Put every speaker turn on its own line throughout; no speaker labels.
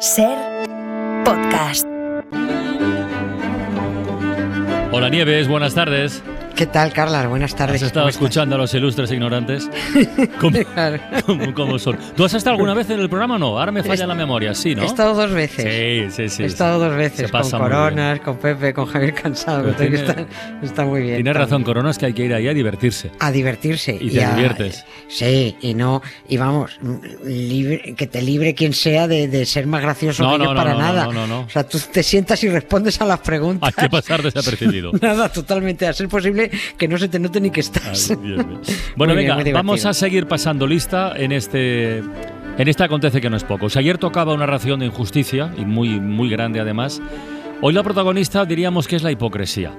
Ser podcast.
Hola Nieves, buenas tardes.
¿Qué tal, Carla? Buenas tardes.
¿Has estado escuchando a los ilustres ignorantes? ¿Cómo,
Claro.
cómo- cómo son? ¿Tú has estado alguna vez en el programa o no? Ahora me falla la memoria, sí, ¿no?
He estado dos veces.
Sí, sí, sí.
He estado dos veces con Coronas, con Pepe, con Javier Cansado.
Tiene-
está, está muy bien.
Tienes razón,
bien.
Coronas, que hay que ir ahí a divertirse.
A divertirse.
Y te
a-
diviertes.
Sí, y no, y vamos, libre- que te libre quien sea de, de ser más gracioso
No,
que
no,
yo
no,
para nada.
no, no, no.
O sea, tú te sientas y respondes a las preguntas.
Hay que pasar desapercibido.
Nada, totalmente. A ser posible que no se te note ni que
Ay,
estás.
bien, bien. Bueno,
Muy
venga, vamos a seguir pasando lista en este en este acontece que no es poco. Si ayer tocaba una ración de injusticia y muy muy grande además, hoy la protagonista diríamos que es la hipocresía.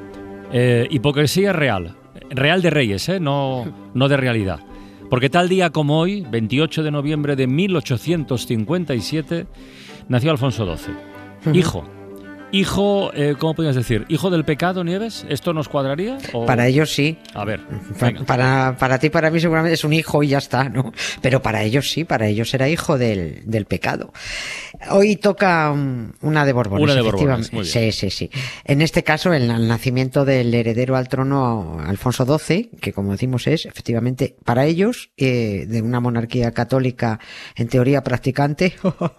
Eh, hipocresía real, real de reyes, ¿eh? no no de realidad. Porque tal día como hoy, 28 de noviembre de 1857, nació Alfonso XII. Hijo. Hijo, eh, ¿cómo podrías decir? ¿Hijo del pecado, Nieves? ¿Esto nos cuadraría? o-
Para ellos sí.
A ver. Venga.
Para, para ti, para mí seguramente es un hijo y ya está, ¿no? Pero para ellos sí, para ellos era hijo del, del pecado. Hoy toca um, una de Borbones.
Una de Borbones,
efectivamente.
muy bien.
Sí, sí, sí. En este caso, el, el nacimiento del heredero al trono Alfonso XII, que como decimos es efectivamente para ellos, eh, de una monarquía católica en teoría practicante,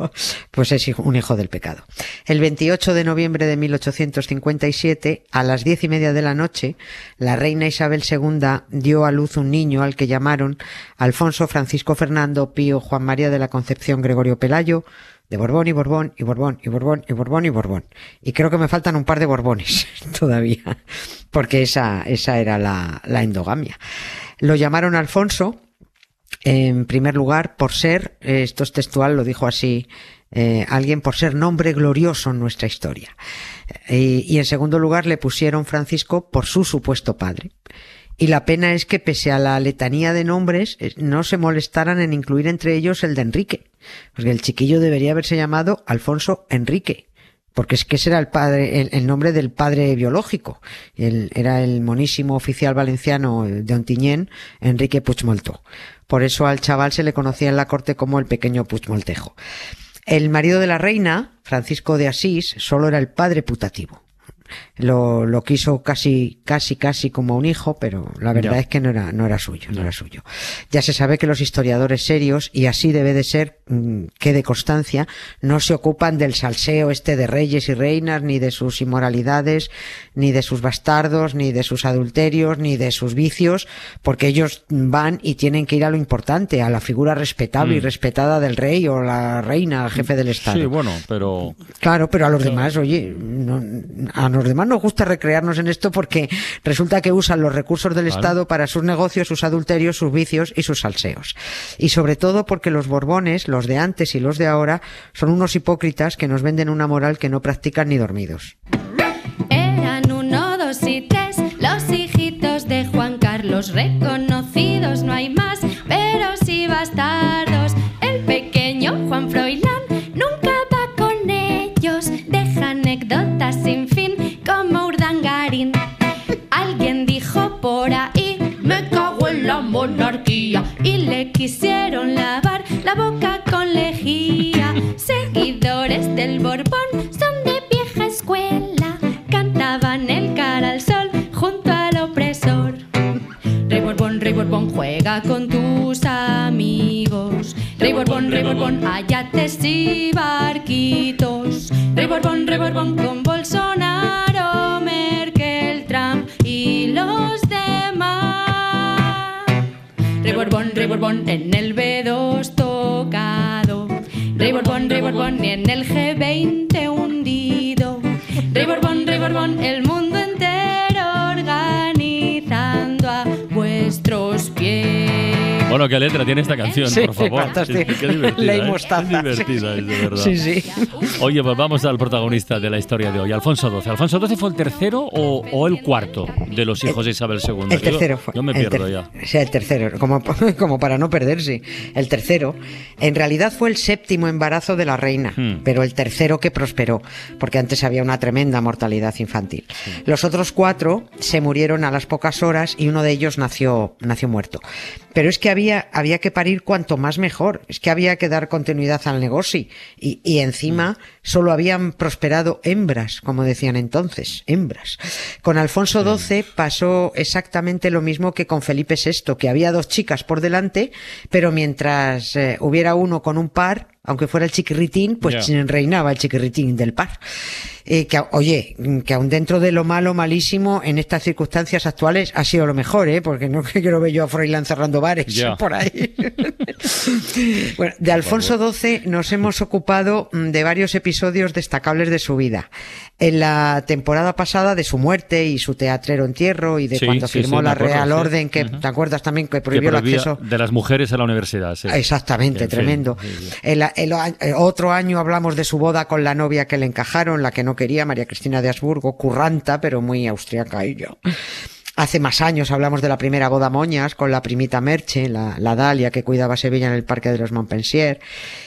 pues es hijo- un hijo del pecado. El 28 de noviembre de 1857, a las diez y media de la noche, la reina Isabel II dio a luz un niño al que llamaron Alfonso Francisco Fernando Pío Juan María de la Concepción Gregorio Pelayo, de Borbón y Borbón y Borbón y Borbón y Borbón y Borbón. Y creo que me faltan un par de Borbones todavía, porque esa, esa era la, la endogamia. Lo llamaron Alfonso, en primer lugar, por ser, eh, esto es textual, lo dijo así eh, alguien, por ser nombre glorioso en nuestra historia. Eh, y en segundo lugar le pusieron Francisco por su supuesto padre. Y la pena es que pese a la letanía de nombres, eh, no se molestaran en incluir entre ellos el de Enrique. Porque el chiquillo debería haberse llamado Alfonso Enrique. Porque es que ese era el padre, el, el nombre del padre biológico. Él era el monísimo oficial valenciano de Ontinyent, Enrique Puigmoltó. Por eso al chaval se le conocía en la corte como el pequeño Puigmoltejo. El marido de la reina, Francisco de Asís, solo era el padre putativo. Lo, lo quiso casi, casi, casi como un hijo, pero la verdad
Ya.
es que no era, no era suyo, no era suyo. Ya se sabe que los historiadores serios, y así debe de ser, mm, que de constancia, no se ocupan del salseo este de reyes y reinas, ni de sus inmoralidades, ni de sus bastardos, ni de sus adulterios, ni de sus vicios, porque ellos van y tienen que ir a lo importante, a la figura respetable y
Mm.
respetada del rey o la reina, jefe del Estado.
Sí, bueno, pero
Claro, pero a los demás, oye, no- a los demás nos gusta recrearnos en esto porque resulta que usan los recursos del
Claro.
Estado para sus negocios, sus adulterios, sus vicios y sus salseos. Y sobre todo porque los borbones, los de antes y los de ahora, son unos hipócritas que nos venden una moral que no practican ni dormidos.
Eran uno, dos y tres, los hijitos de Juan Carlos, reconocidos quisieron lavar la boca con lejía. Seguidores del Borbón son de vieja escuela, cantaban el cara al sol junto al opresor. Rey Borbón, Rey Borbón, juega con tus amigos. Rey Borbón, Rey Borbón, ayates y barquitos. Rey Borbón, Rey Borbón, con Borbón, en el B2 tocado. Rey Borbón, Rey Borbón, y en el G20
Bueno, qué letra tiene esta canción,
Sí,
por favor.
fantástico.
Qué, qué divertida. ¿eh? Qué divertida
sí,
es, de verdad.
Sí, sí.
Oye, pues vamos al protagonista de la historia de hoy, Alfonso XII. ¿Alfonso XII fue el tercero o, o el cuarto de los hijos de Isabel II?
El
Yo-
tercero fue.
Yo me
el
pierdo ya.
O sea, el tercero, como, como para no perderse. El tercero, en realidad fue el séptimo embarazo de la reina,
Hmm.
pero el tercero que prosperó, porque antes había una tremenda mortalidad infantil. Los otros cuatro se murieron a las pocas horas y uno de ellos nació, nació muerto. Pero es que había había, había que parir cuanto más mejor. Es que había que dar continuidad al negocio. Y, y encima
Mm.
solo habían prosperado hembras, como decían entonces, hembras. Con Alfonso XII pasó exactamente lo mismo que con Felipe VI, que había dos chicas por delante, pero mientras eh, hubiera uno con un par, aunque fuera el chiquirritín, pues reinaba el chiquirritín del par. Eh, que, oye, que aún dentro de lo malo, malísimo, en estas circunstancias actuales ha sido lo mejor, ¿eh? Porque no quiero ver yo a Froilán cerrando bares por ahí. bueno, de Alfonso XII nos hemos ocupado mm, de varios episodios destacables de su vida. En la temporada pasada de su muerte y su teatrero entierro y de
Sí,
cuando
sí,
firmó
sí,
la
acuerdo,
Real. Orden, que te acuerdas también que
Que
prohibió el acceso
de las mujeres a la universidad. sí.
Exactamente,
En
tremendo.
sí, sí.
El, eh, otro año hablamos de su boda con la novia que le encajaron, la que no quería, María Cristina de Habsburgo, curranta, pero muy austriaca ella. Hace más años hablamos de la primera boda moñas con la primita Merche, la, la Dalia que cuidaba Sevilla en el Parque de los Montpensier.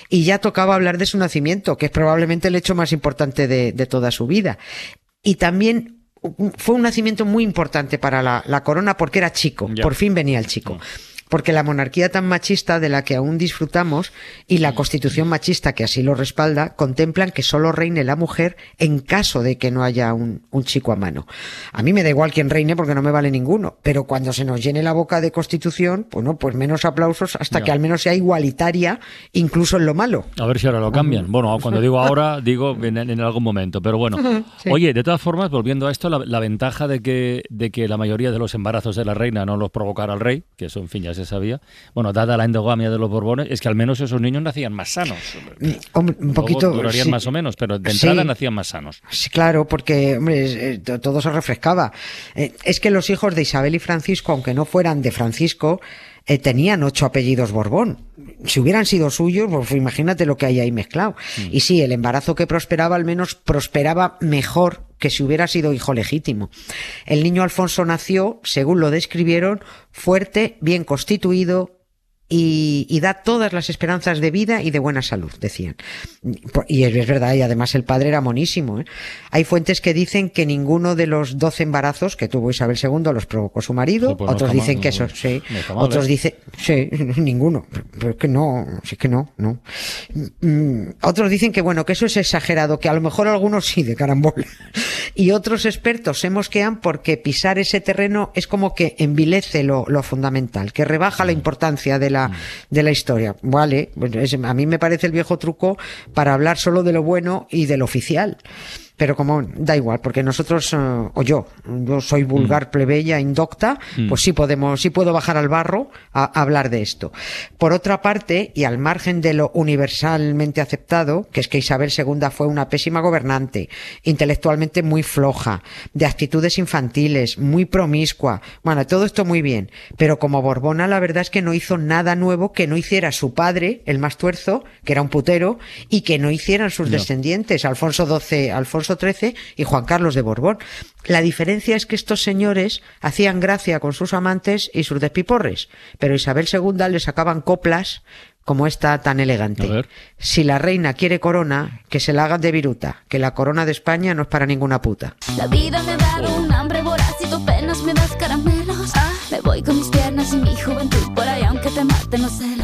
Y ya tocaba hablar de su nacimiento, que es probablemente el hecho más importante de, de toda su vida. Y también fue un nacimiento muy importante para la, la corona porque era chico.
Ya.
Por fin venía el chico. Porque la monarquía tan machista de la que aún disfrutamos y la constitución machista que así lo respalda contemplan que solo reine la mujer en caso de que no haya un, un chico a mano. A mí me da igual quién reine porque no me vale ninguno, pero cuando se nos llene la boca de constitución, bueno, pues menos aplausos hasta
Ya.
que al menos sea igualitaria incluso en lo malo.
A ver si ahora lo cambian. Bueno, cuando digo ahora, digo en, en algún momento. Pero bueno.
Sí.
Oye, de todas formas, volviendo a esto, la, la ventaja de que, de que la mayoría de los embarazos de la reina no los provocara el rey, que eso en fin ya se sabía, bueno, dada la endogamia de los Borbones, es que al menos esos niños nacían más sanos.
Hombre, un
Luego
poquito.
durarían
sí.
más o menos, pero de
Sí.
entrada nacían más sanos.
Sí, claro, porque hombre, eh, to- todo se refrescaba. Eh, es que los hijos de Isabel y Francisco, aunque no fueran de Francisco, eh, tenían ocho apellidos Borbón. Si hubieran sido suyos, pues imagínate lo que hay ahí mezclado. Y sí, el embarazo que prosperaba al menos prosperaba mejor que si hubiera sido hijo legítimo. El niño Alfonso nació, según lo describieron, fuerte, bien constituido, y, y da todas las esperanzas de vida y de buena salud, decían. Y es, verdad, y además el padre era monísimo. ¿eh? Hay fuentes que dicen que ninguno de los doce embarazos que tuvo Isabel II los provocó su marido,
pues
otros dicen
mal,
que
no,
eso, sí,
no está mal,
otros
¿eh?
dicen, sí, ninguno, pero es que no, sí que no, no. Mm, Otros dicen que bueno, que eso es exagerado, que a lo mejor algunos sí de carambola. Y otros expertos se mosquean porque pisar ese terreno es como que envilece lo, lo fundamental, que rebaja la importancia de la, de la historia. Vale, a mí me parece el viejo truco para hablar solo de lo bueno y de lo oficial. Pero como da igual, porque nosotros, eh, o yo, yo soy vulgar, plebeya, indocta, pues sí podemos, sí puedo bajar al barro a, a hablar de esto. Por otra parte, y al margen de lo universalmente aceptado, que es que Isabel II fue una pésima gobernante, intelectualmente muy floja, de actitudes infantiles, muy promiscua, bueno, todo esto muy bien, pero como Borbona la verdad es que no hizo nada nuevo que no hiciera su padre, el más tuerzo, que era un putero, y que no hicieran sus descendientes, Alfonso XII, Alfonso XIII y Juan Carlos de Borbón. La diferencia es que estos señores hacían gracia con sus amantes y sus despiporres, pero Isabel II les sacaban coplas como esta tan elegante.
A ver.
Si la reina quiere corona, que se la hagan de viruta, que la corona de España no es para ninguna puta.
La vida me dado un hambre voraz y tú apenas me das caramelos. Me voy con mis piernas y mi juventud por ahí aunque te maten los celos.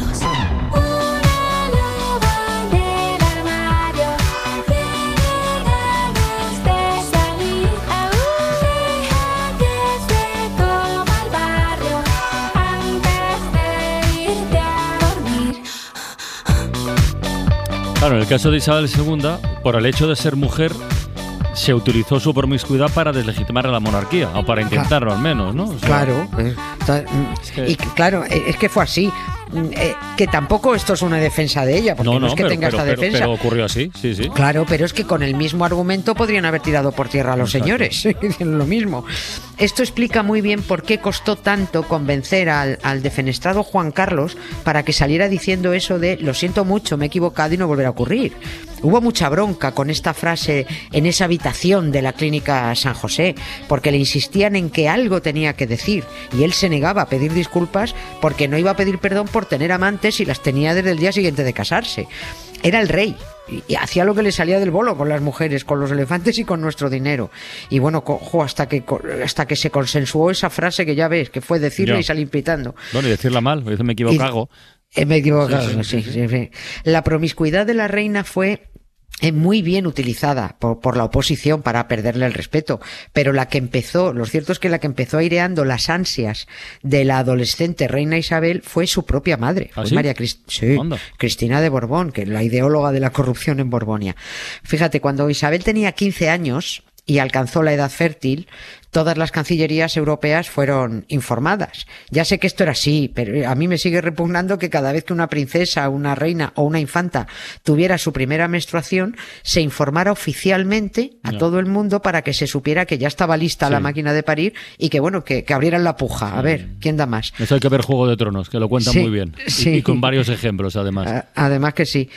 Claro, en el caso de Isabel II, por el hecho de ser mujer, se utilizó su promiscuidad para deslegitimar a la monarquía, o para intentarlo al menos, ¿no? O sea,
Claro, eh, ta-
que-
y claro, eh, es que fue así. Mm, eh, que tampoco esto es una defensa de ella, porque
No,
no,
no,
es que
pero,
tenga
pero-
esta
pero-
defensa.
pero ocurrió así, sí, sí.
Claro, pero es que con el mismo argumento podrían haber tirado por tierra a los
Exacto.
señores. Dicen lo mismo. Esto explica muy bien por qué costó tanto convencer al, al defenestrado Juan Carlos para que saliera diciendo eso de lo siento mucho, me he equivocado y no volverá a ocurrir. Hubo mucha bronca con esta frase en esa habitación de la clínica San José, porque le insistían en que algo tenía que decir y él se negaba a pedir disculpas porque no iba a pedir perdón por tener amantes y las tenía desde el día siguiente de casarse. Era el rey. y, hacía lo que le salía del bolo con las mujeres, con los elefantes y con nuestro dinero. Y bueno, cojo hasta que hasta que se consensuó esa frase que ya ves, que fue decirla y salir pitando.
Bueno, y decirla mal, me equivoco.
Eh, me he equivocado, sí, sí, La promiscuidad de la reina fue eh, muy bien utilizada por, por, la oposición para perderle el respeto, pero la que empezó, lo cierto es que la que empezó aireando las ansias de la adolescente reina Isabel fue su propia madre,
¿Ah,
María Cristina de Borbón, que es la ideóloga de la corrupción en Borbonia. Fíjate, cuando Isabel tenía 15 años, y alcanzó la edad fértil, todas las cancillerías europeas fueron informadas. Ya sé que esto era así, pero a mí me sigue repugnando que cada vez que una princesa, una reina o una infanta tuviera su primera menstruación, se informara oficialmente a todo el mundo para que se supiera que ya estaba lista la máquina de parir y que bueno, que, abrieran la puja. A ver, ¿quién da más?
Eso hay que ver Juego de Tronos, que lo cuenta muy bien. y con varios ejemplos, además.
Además que sí.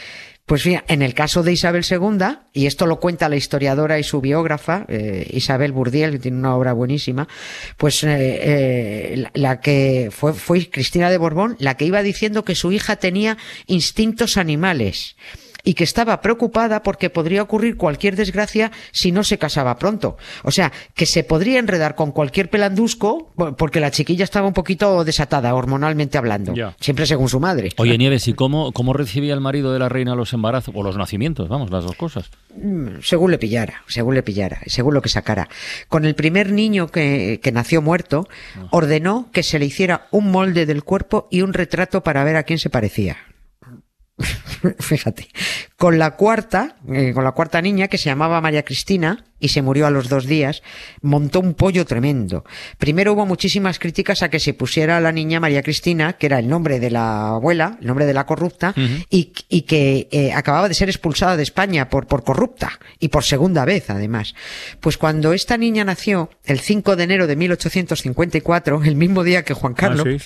Pues fíjate, en el caso de Isabel II, y esto lo cuenta la historiadora y su biógrafa, eh, Isabel Burdiel, que tiene una obra buenísima, pues eh, eh, la, que fue, fue Cristina de Borbón, la que iba diciendo que su hija tenía instintos animales y que estaba preocupada porque podría ocurrir cualquier desgracia si no se casaba pronto. O sea, que se podría enredar con cualquier pelandusco porque la chiquilla estaba un poquito desatada, hormonalmente hablando. Siempre según su madre.
Oye, Nieves, ¿y cómo, cómo recibía el marido de la reina los embarazos o los nacimientos? Vamos, las dos cosas.
Mm, según le pillara, según le pillara, según lo que sacara. Con el primer niño que, que nació muerto, ah. ordenó que se le hiciera un molde del cuerpo y un retrato para ver a quién se parecía. Fíjate. Con la cuarta, eh, con la cuarta niña, que se llamaba María Cristina, y se murió a los dos días, montó un pollo tremendo. Primero hubo muchísimas críticas a que se pusiera a la niña María Cristina, que era el nombre de la abuela, el nombre de la corrupta, y, y, que eh, acababa de ser expulsada de España por, por corrupta, y por segunda vez además. Pues cuando esta niña nació, el 5 de enero de 1854, el mismo día que Juan ah, Carlos,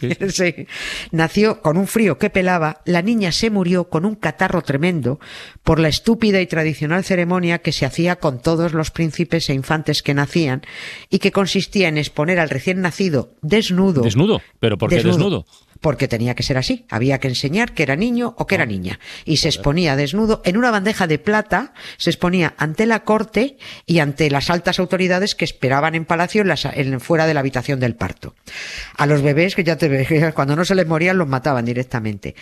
nació con un frío que pelaba, la niña se murió con un catarro tremendo por la estúpida y tradicional ceremonia que se hacía con todos los príncipes e infantes que nacían y que consistía en exponer al recién nacido desnudo.
¿Desnudo? ¿Pero por qué desnudo?
Porque tenía que ser así. Había que enseñar que era niño o que era niña. Y se exponía desnudo en una bandeja de plata, se exponía ante la corte y ante las altas autoridades que esperaban en palacio en fuera de la habitación del parto. A los bebés, que ya te ves, cuando no se les morían los mataban directamente.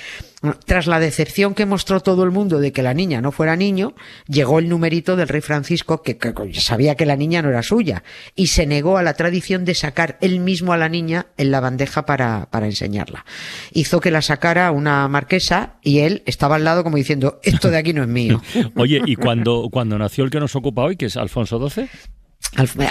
Tras la decepción que mostró todo el mundo de que la niña no fuera niño, llegó el numerito del rey Francisco que, sabía que la niña no era suya y se negó a la tradición de sacar él mismo a la niña en la bandeja para, para enseñarla hizo que la sacara una marquesa y él estaba al lado como diciendo, esto de aquí no es mío.
Oye, ¿y cuando, cuando nació el que nos ocupa hoy, que es Alfonso XII?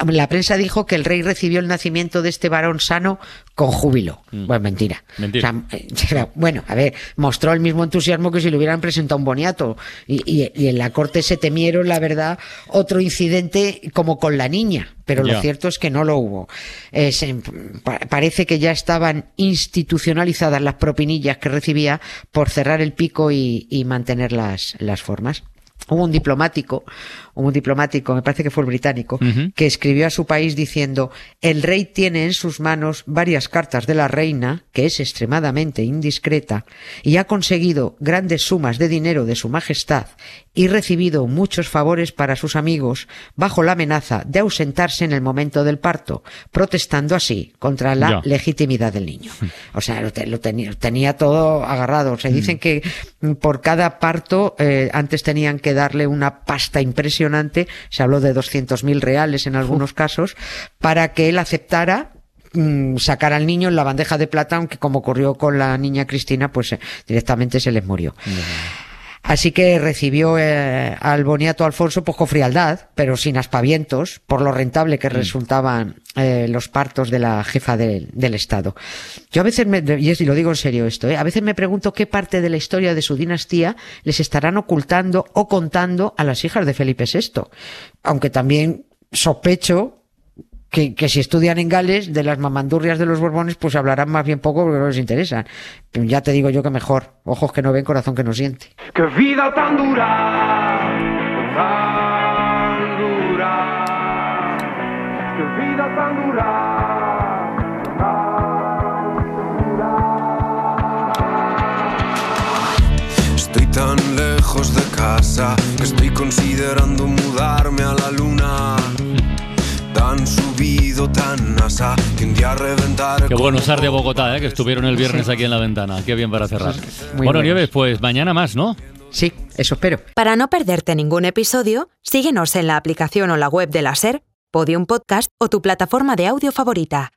La prensa dijo que el rey recibió el nacimiento de este varón sano con júbilo. Mm. Bueno, mentira. Eh, bueno, a ver, mostró el mismo entusiasmo que si le hubieran presentado un boniato. Y, en la corte se temieron, la verdad, otro incidente como con la niña. Pero lo cierto es que no lo hubo. Eh, parece que ya estaban institucionalizadas las propinillas que recibía por cerrar el pico y, mantener las, las formas. Hubo un diplomático, un diplomático, me parece que fue el británico, que escribió a su país diciendo, el rey tiene en sus manos varias cartas de la reina, que es extremadamente indiscreta, y ha conseguido grandes sumas de dinero de su majestad y recibido muchos favores para sus amigos bajo la amenaza de ausentarse en el momento del parto, protestando así contra la legitimidad del niño. O sea, lo, tenía, todo agarrado. Se dicen mm. que por cada parto eh, antes tenían que darle una pasta impresionante se habló de 200.000 reales en algunos casos, para que él aceptara mm, sacar al niño en la bandeja de plata, aunque como ocurrió con la niña Cristina, pues eh, directamente se les murió. Así que recibió eh, al boniato Alfonso pues con frialdad, pero sin aspavientos, por lo rentable que mm. resultaban eh, los partos de la jefa del Estado. Yo a veces, me, y lo digo en serio esto, eh, a veces me pregunto qué parte de la historia de su dinastía les estarán ocultando o contando a las hijas de Felipe VI. Aunque también sospecho que, que, si estudian en Gales, de las mamandurrias de los Borbones, pues hablarán más bien poco porque no les interesa. Pero ya te digo yo que mejor. Ojos que no ven, corazón que no siente. ¡Qué vida tan dura! Tan dura. ¡Qué vida tan dura!
Estoy tan lejos de casa considerando mudarme a la luna. Subido, tan asa, que un día reventar.
Qué bueno estar de Bogotá, ¿eh? que estuvieron el viernes aquí en la ventana. Qué bien para cerrar.
Muy
bueno,
buenos.
Nieves, pues mañana más, ¿no?
Sí, eso espero.
Para no perderte ningún episodio, síguenos en la aplicación o la web de la SER, Podium Podcast o tu plataforma de audio favorita.